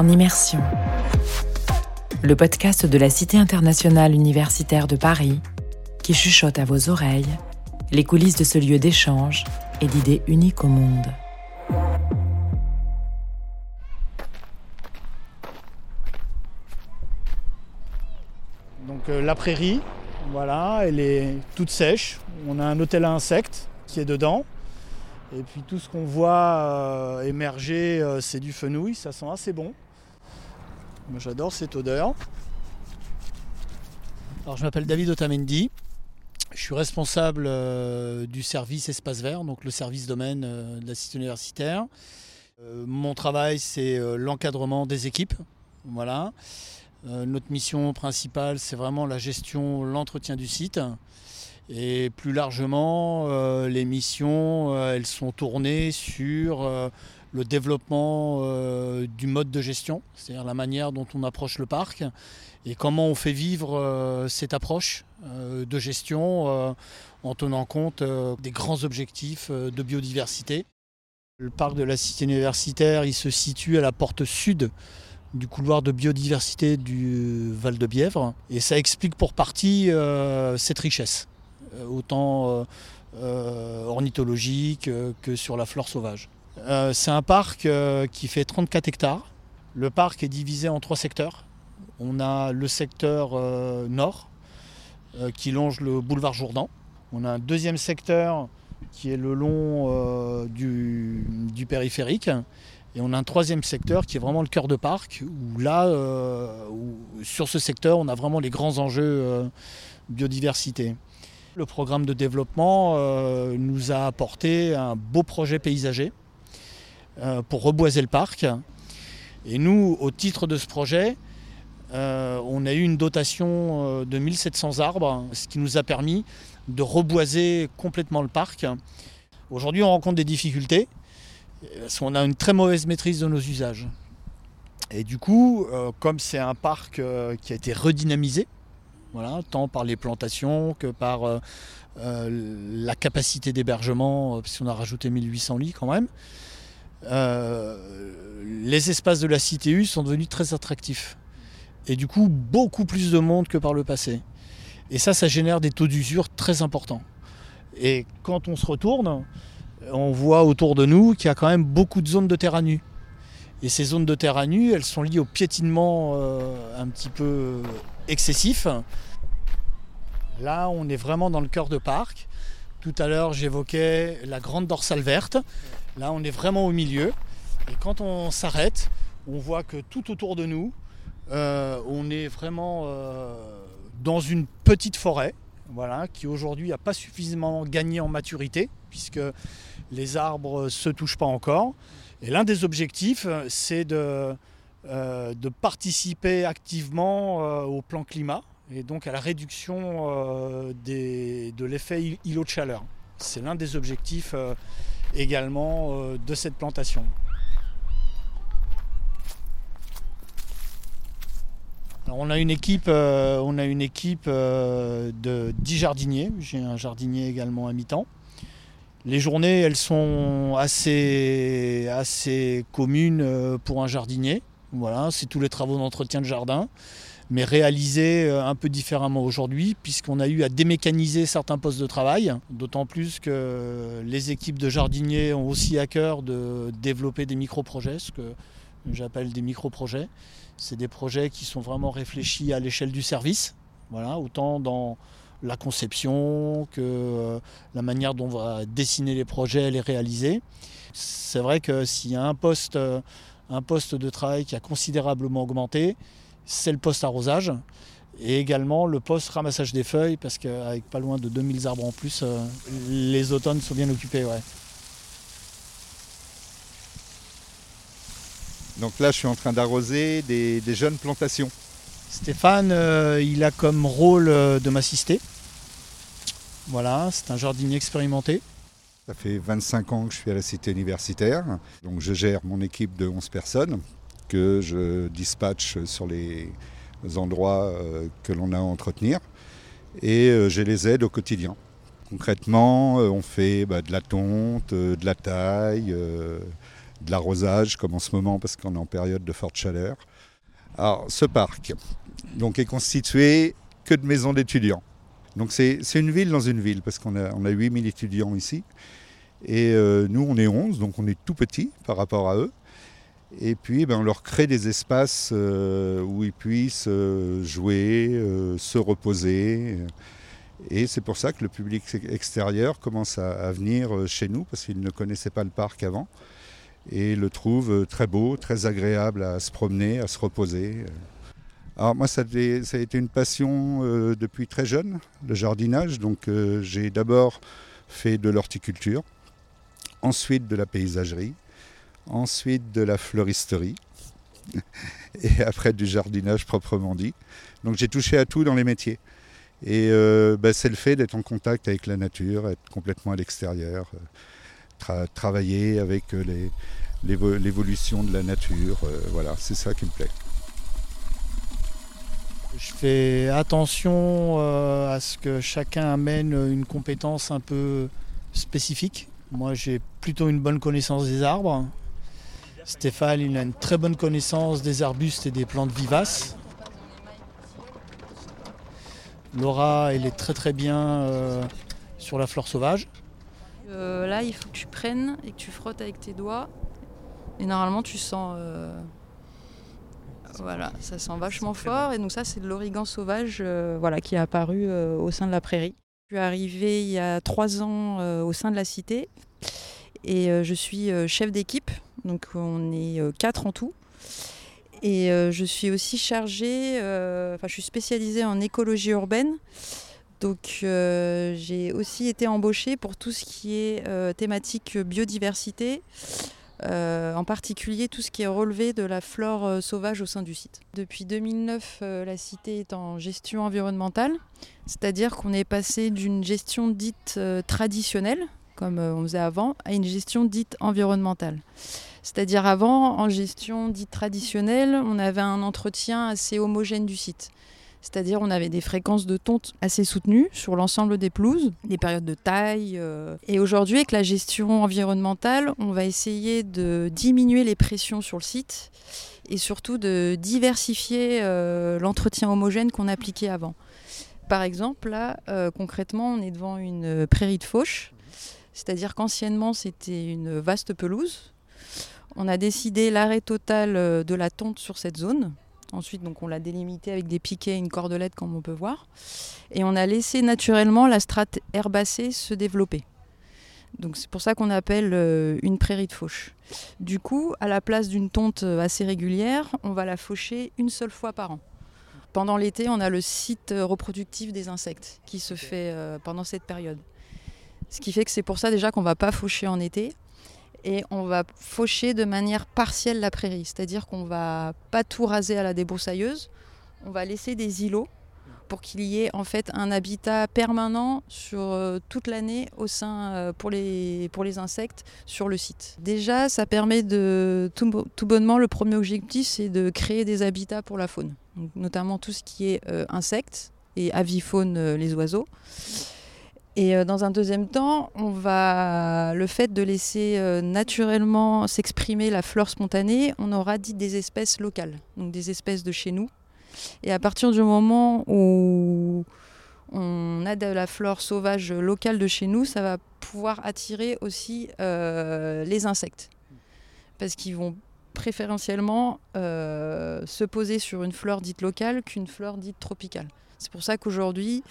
en immersion. Le podcast de la Cité internationale universitaire de Paris qui chuchote à vos oreilles les coulisses de ce lieu d'échange et d'idées uniques au monde. Donc euh, la prairie, voilà, elle est toute sèche. On a un hôtel à insectes qui est dedans. Et puis tout ce qu'on voit euh, émerger, euh, c'est du fenouil, ça sent assez bon. J'adore cette odeur. Alors je m'appelle David Otamendi. Je suis responsable euh, du service espace vert, donc le service domaine de la cité universitaire. mon travail, c'est l'encadrement des équipes. Voilà. notre mission principale, c'est vraiment la gestion, l'entretien du site. Et plus largement, euh, les missions, euh, elles sont tournées sur euh, le développement du mode de gestion, c'est-à-dire la manière dont on approche le parc et comment on fait vivre cette approche de gestion en tenant compte des grands objectifs de biodiversité. Le parc de la cité universitaire, il se situe à la porte sud du couloir de biodiversité du Val de Bièvre et ça explique pour partie cette richesse. Euh, autant euh, euh, ornithologique que sur la flore sauvage. C'est un parc qui fait 34 hectares. Le parc est divisé en trois secteurs. On a le secteur nord qui longe le boulevard Jourdan. On a un deuxième secteur qui est le long du, périphérique. Et on a un troisième secteur qui est vraiment le cœur de parc, où là, sur ce secteur, on a vraiment les grands enjeux biodiversité. Le programme de développement euh, nous a apporté un beau projet paysager euh, pour reboiser le parc. Et nous, au titre de ce projet, euh, on a eu une dotation de 1700 arbres, ce qui nous a permis de reboiser complètement le parc. Aujourd'hui, on rencontre des difficultés parce qu'on a une très mauvaise maîtrise de nos usages. Et du coup, comme c'est un parc qui a été redynamisé, voilà, tant par les plantations que par euh, euh, la capacité d'hébergement, euh, puisqu'on a rajouté 1800 lits quand même. Les espaces de la CTU sont devenus très attractifs. Et du coup, beaucoup plus de monde que par le passé. Et ça, ça génère des taux d'usure très importants. Et quand on se retourne, on voit autour de nous qu'il y a quand même beaucoup de zones de terrain nu. Et ces zones de terrain nu, elles sont liées au piétinement un petit peu excessif. Là, on est vraiment dans le cœur de parc. Tout à l'heure, j'évoquais la grande dorsale verte. Là, on est vraiment au milieu. Et quand on s'arrête, on voit que tout autour de nous, euh, on est vraiment euh, dans une petite forêt, voilà, qui aujourd'hui n'a pas suffisamment gagné en maturité, puisque les arbres ne se touchent pas encore. Et l'un des objectifs, c'est de euh, participer activement euh, au plan climat et donc à la réduction euh, de l'effet îlot de chaleur. C'est l'un des objectifs également de cette plantation. on a une équipe, on a une équipe de 10 jardiniers. J'ai un jardinier également à mi-temps. Les journées, elles sont assez, assez communes pour un jardinier. Voilà, c'est tous les travaux d'entretien de jardin, mais réalisés euh, un peu différemment aujourd'hui, puisqu'on a eu à démécaniser certains postes de travail, d'autant plus que les équipes de jardiniers ont aussi à cœur de développer des micro-projets, ce que j'appelle des micro-projets. C'est des projets qui sont vraiment réfléchis à l'échelle du service, voilà, autant dans la conception que euh, la manière dont on va dessiner les projets, les réaliser. C'est vrai que s'il y a un poste euh, un poste de travail qui a considérablement augmenté, c'est le poste arrosage et également le poste ramassage des feuilles parce qu'avec pas loin de 2000 arbres en plus, euh, les automnes sont bien occupés. Donc là, je suis en train d'arroser des, jeunes plantations. Stéphane, euh, il a comme rôle euh, de m'assister. Voilà, c'est un jardinier expérimenté. Ça fait 25 ans que je suis à la cité universitaire. Donc je gère mon équipe de 11 personnes que je dispatche sur les endroits euh, que l'on a à entretenir. Et euh, je les aide au quotidien. Concrètement, euh, on fait bah, de la tonte, de la taille, de l'arrosage, comme en ce moment, parce qu'on est en période de forte chaleur. Alors, ce parc donc, est constitué que de maisons d'étudiants. Donc, c'est une ville dans une ville, parce qu'on a, on a 8000 étudiants ici. Et nous, on est 11, donc on est tout petit par rapport à eux. Et puis, ben, on leur crée des espaces euh, où ils puissent euh, jouer, se reposer. Et c'est pour ça que le public extérieur commence à, venir chez nous, parce qu'ils ne connaissaient pas le parc avant, et le trouvent très beau, très agréable à se promener, à se reposer. Alors moi, ça, a été une passion depuis très jeune, le jardinage. Donc j'ai d'abord fait de l'horticulture ensuite de la paysagerie, ensuite de la fleuristerie et après du jardinage proprement dit. Donc j'ai touché à tout dans les métiers. Et euh, bah, c'est le fait d'être en contact avec la nature, être complètement à l'extérieur, euh, travailler avec euh, l'évolution de la nature. voilà, c'est ça qui me plaît. Je fais attention à ce que chacun amène une compétence un peu spécifique moi, j'ai plutôt une bonne connaissance des arbres. Stéphane, il a une très bonne connaissance des arbustes et des plantes vivaces. Laura, elle est très très bien euh, sur la flore sauvage. Euh, là, il faut que tu prennes et que tu frottes avec tes doigts. Et normalement, tu sens. Euh, voilà, ça sent vachement fort. Et donc, ça, c'est de l'origan sauvage voilà, qui est apparu au sein de la prairie. Je suis arrivée il y a trois ans euh, au sein de la cité et euh, je suis euh, chef d'équipe. Donc on est quatre en tout. Et je suis aussi chargée, enfin je suis spécialisée en écologie urbaine. Donc j'ai aussi été embauchée pour tout ce qui est thématique biodiversité, euh, en particulier tout ce qui est relevé de la flore euh, sauvage au sein du site. Depuis 2009, euh, la cité est en gestion environnementale, c'est-à-dire qu'on est passé d'une gestion dite traditionnelle, comme on faisait avant, à une gestion dite environnementale. C'est-à-dire avant, en gestion dite traditionnelle, on avait un entretien assez homogène du site. C'est-à-dire on avait des fréquences de tonte assez soutenues sur l'ensemble des pelouses, des périodes de taille. Euh. Et aujourd'hui, avec la gestion environnementale, on va essayer de diminuer les pressions sur le site et surtout de diversifier euh, l'entretien homogène qu'on appliquait avant. Par exemple, là, euh, concrètement, on est devant une prairie de fauche, c'est-à-dire qu'anciennement, c'était une vaste pelouse. On a décidé l'arrêt total de la tonte sur cette zone Ensuite, donc, on l'a délimité avec des piquets et une cordelette, comme on peut voir. Et on a laissé naturellement la strate herbacée se développer. Donc c'est pour ça qu'on appelle euh, une prairie de fauche. Du coup, à la place d'une tonte euh, assez régulière, on va la faucher une seule fois par an. Pendant l'été, on a le site euh, reproductif des insectes qui se fait pendant cette période. Ce qui fait que c'est pour ça déjà qu'on ne va pas faucher en été et on va faucher de manière partielle la prairie, c'est-à-dire qu'on va pas tout raser à la débroussailleuse, on va laisser des îlots pour qu'il y ait en fait un habitat permanent sur euh, toute l'année au sein euh, pour les pour les insectes sur le site. Déjà, ça permet de tout, bonnement le premier objectif, c'est de créer des habitats pour la faune, notamment tout ce qui est euh, insectes et avifaune les oiseaux. Et euh, dans un deuxième temps, le fait de laisser euh, naturellement s'exprimer la flore spontanée, on aura dit des espèces locales, donc des espèces de chez nous. Et à partir du moment où on a de la flore sauvage locale de chez nous, ça va pouvoir attirer aussi euh, les insectes. Parce qu'ils vont préférentiellement se poser sur une flore dite locale qu'une flore dite tropicale. C'est pour ça qu'aujourd'hui,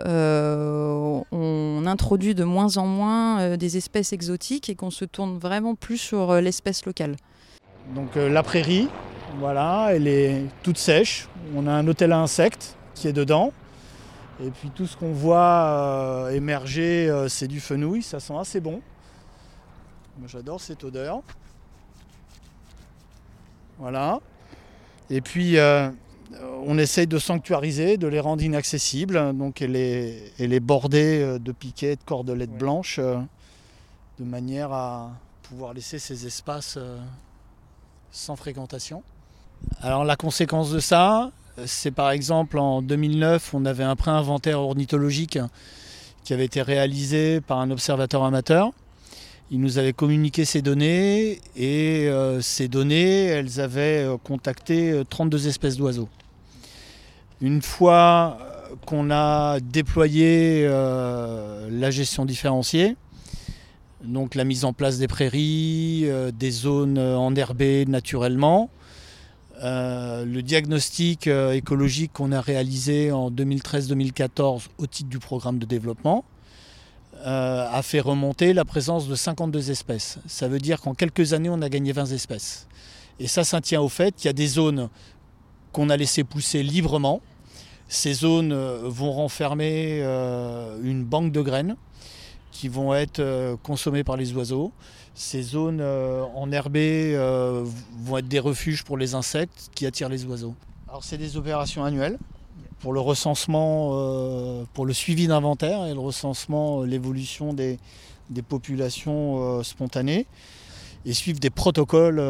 euh, on introduit de moins en moins euh, des espèces exotiques et qu'on se tourne vraiment plus sur euh, l'espèce locale. Donc la prairie, voilà, elle est toute sèche. On a un hôtel à insectes qui est dedans. Et puis tout ce qu'on voit émerger, c'est du fenouil, ça sent assez bon. J'adore cette odeur. Voilà. Et puis on essaye de sanctuariser, de les rendre inaccessibles. Donc elle est, bordée euh, de piquets, de cordelettes blanches, euh, de manière à pouvoir laisser ces espaces sans fréquentation. Alors la conséquence de ça, c'est par exemple en 2009, on avait un pré-inventaire ornithologique qui avait été réalisé par un observateur amateur. Il nous avait communiqué ces données et euh, ces données, elles avaient euh, contacté 32 espèces d'oiseaux. Une fois qu'on a déployé la gestion différenciée, donc la mise en place des prairies, des zones enherbées naturellement, le diagnostic écologique qu'on a réalisé en 2013-2014 au titre du programme de développement, euh, a fait remonter la présence de 52 espèces. Ça veut dire qu'en quelques années, on a gagné 20 espèces. Et ça, ça tient au fait qu'il y a des zones qu'on a laissées pousser librement. Ces zones euh, vont renfermer euh, une banque de graines qui vont être consommées par les oiseaux. Ces zones enherbées vont être des refuges pour les insectes qui attirent les oiseaux. Alors c'est des opérations annuelles pour le recensement, euh, pour le suivi d'inventaire et le recensement, euh, l'évolution des, populations euh, spontanées et suivre des protocoles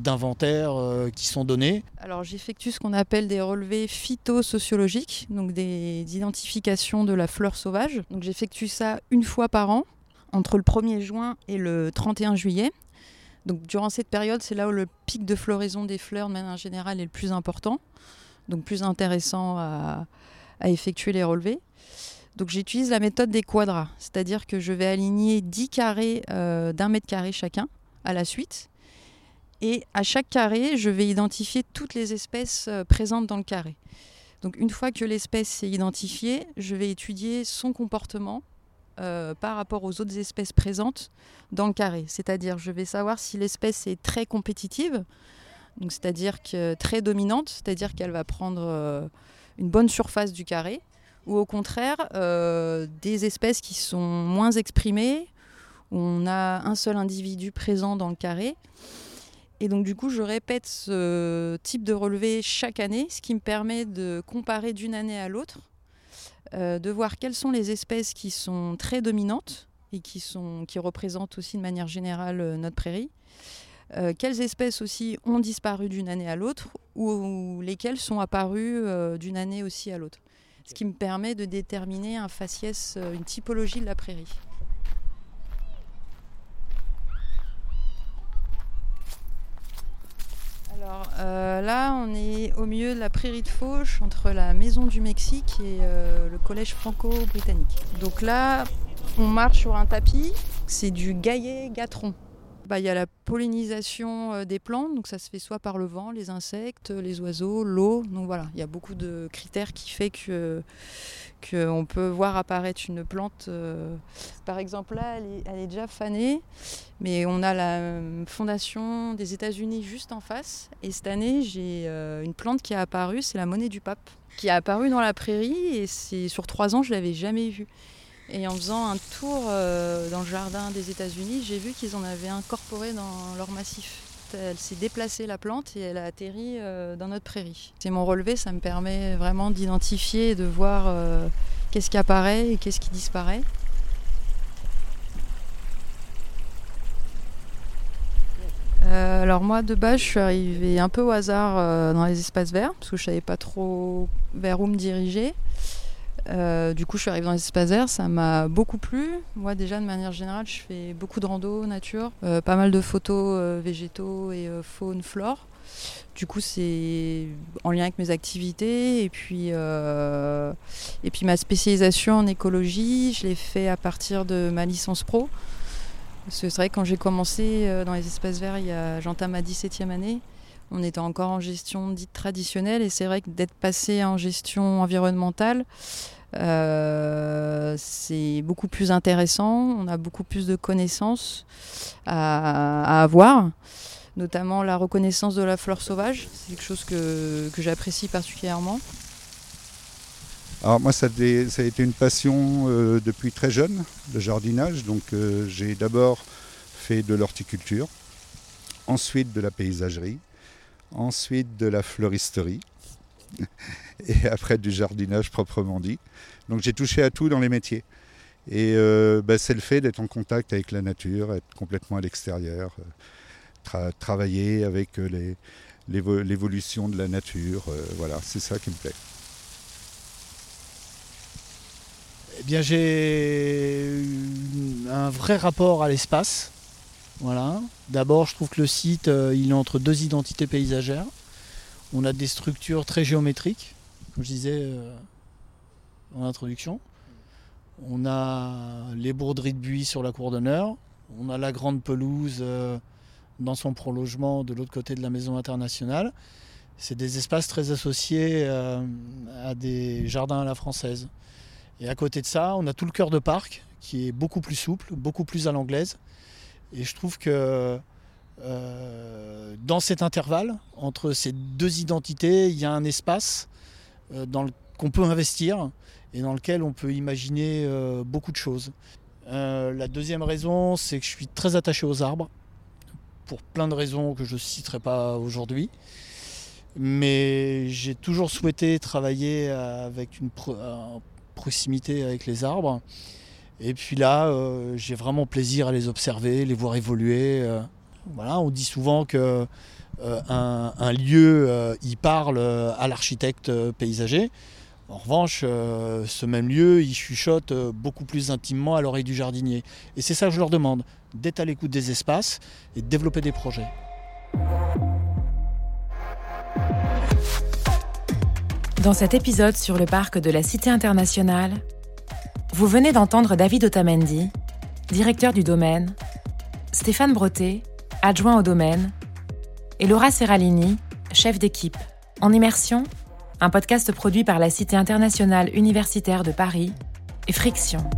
d'inventaire qui sont donnés. Alors j'effectue ce qu'on appelle des relevés phytosociologiques, donc des identifications de la fleur sauvage. Donc j'effectue ça une fois par an, entre le 1er juin et le 31 juillet. Donc durant cette période, c'est là où le pic de floraison des fleurs de manière générale est le plus important donc plus intéressant à, effectuer les relevés. Donc j'utilise la méthode des quadras, c'est-à-dire que je vais aligner 10 carrés euh, d'un mètre carré chacun à la suite. Et à chaque carré, je vais identifier toutes les espèces euh, présentes dans le carré. Donc une fois que l'espèce est identifiée, je vais étudier son comportement euh, par rapport aux autres espèces présentes dans le carré. C'est-à-dire je vais savoir si l'espèce est très compétitive, c'est-à-dire que très dominante, c'est-à-dire qu'elle va prendre euh, une bonne surface du carré, ou au contraire euh, des espèces qui sont moins exprimées, où on a un seul individu présent dans le carré. Et donc du coup, je répète ce type de relevé chaque année, ce qui me permet de comparer d'une année à l'autre, euh, de voir quelles sont les espèces qui sont très dominantes et qui, sont, qui représentent aussi de manière générale notre prairie, euh, quelles espèces aussi ont disparu d'une année à l'autre ou, lesquelles sont apparues euh, d'une année aussi à l'autre? Ce qui me permet de déterminer un faciès, euh, une typologie de la prairie. Alors là, on est au milieu de la prairie de Fauche, entre la Maison du Mexique et le Collège franco-britannique. Donc là, on marche sur un tapis, c'est du gaillet-gatron. Bah, il y a la pollinisation euh, des plantes, donc ça se fait soit par le vent, les insectes, les oiseaux, l'eau. Donc voilà, il y a beaucoup de critères qui fait que qu'on peut voir apparaître une plante. Euh, par exemple là, elle est, déjà fanée, mais on a la euh, fondation des États-Unis juste en face. Et cette année, j'ai une plante qui a apparu, c'est la monnaie du pape, qui a apparu dans la prairie et c'est sur trois ans, je l'avais jamais vue. Et en faisant un tour euh, dans le jardin des États-Unis, j'ai vu qu'ils en avaient incorporé dans leur massif. Elle s'est déplacée la plante et elle a atterri euh, dans notre prairie. C'est mon relevé, ça me permet vraiment d'identifier et de voir euh, qu'est-ce qui apparaît et qu'est-ce qui disparaît. alors moi de base je suis arrivée un peu au hasard dans les espaces verts parce que je savais pas trop vers où me diriger. Euh, du coup, je suis arrivée dans les espaces verts, ça m'a beaucoup plu. Moi, déjà, de manière générale, je fais beaucoup de rando nature, euh, pas mal de photos euh, végétaux et faune, flore. Du coup, c'est en lien avec mes activités. Et puis, et puis ma spécialisation en écologie, je l'ai fait à partir de ma licence pro. C'est vrai que quand j'ai commencé dans les espaces verts, j'entame ma 17e année on était encore en gestion dite traditionnelle et c'est vrai que d'être passé en gestion environnementale, euh, c'est beaucoup plus intéressant, on a beaucoup plus de connaissances à, avoir, notamment la reconnaissance de la fleur sauvage, c'est quelque chose que, j'apprécie particulièrement. Alors moi ça, a été une passion euh, depuis très jeune, le jardinage, donc euh, j'ai d'abord fait de l'horticulture, ensuite de la paysagerie, ensuite de la fleuristerie et après du jardinage proprement dit. Donc j'ai touché à tout dans les métiers. Et euh, bah, c'est le fait d'être en contact avec la nature, être complètement à l'extérieur, euh, travailler avec euh, l'évolution de la nature. voilà, c'est ça qui me plaît. Eh bien, j'ai un vrai rapport à l'espace. Voilà. D'abord, je trouve que le site, euh, il est entre deux identités paysagères. On a des structures très géométriques, comme je disais euh, en introduction. On a les bourderies de buis sur la cour d'honneur. On a la grande pelouse euh, dans son prolongement de l'autre côté de la maison internationale. C'est des espaces très associés à des jardins à la française. Et à côté de ça, on a tout le cœur de parc qui est beaucoup plus souple, beaucoup plus à l'anglaise. Et je trouve que euh, dans cet intervalle, entre ces deux identités, il y a un espace euh, dans qu'on peut investir et dans lequel on peut imaginer euh, beaucoup de choses. la deuxième raison, c'est que je suis très attaché aux arbres, pour plein de raisons que je ne citerai pas aujourd'hui. Mais j'ai toujours souhaité travailler avec une proximité avec les arbres. Et puis là, euh, j'ai vraiment plaisir à les observer, les voir évoluer. Euh. voilà, on dit souvent que euh, un, lieu y parle à l'architecte paysager. En revanche, ce même lieu, il chuchote beaucoup plus intimement à l'oreille du jardinier. Et c'est ça que je leur demande, d'être à l'écoute des espaces et de développer des projets. Dans cet épisode sur le parc de la Cité internationale, vous venez d'entendre David Otamendi, directeur du domaine, Stéphane Breté, adjoint au domaine, et Laura Serralini, chef d'équipe. En immersion, un podcast produit par la Cité internationale universitaire de Paris et Friction.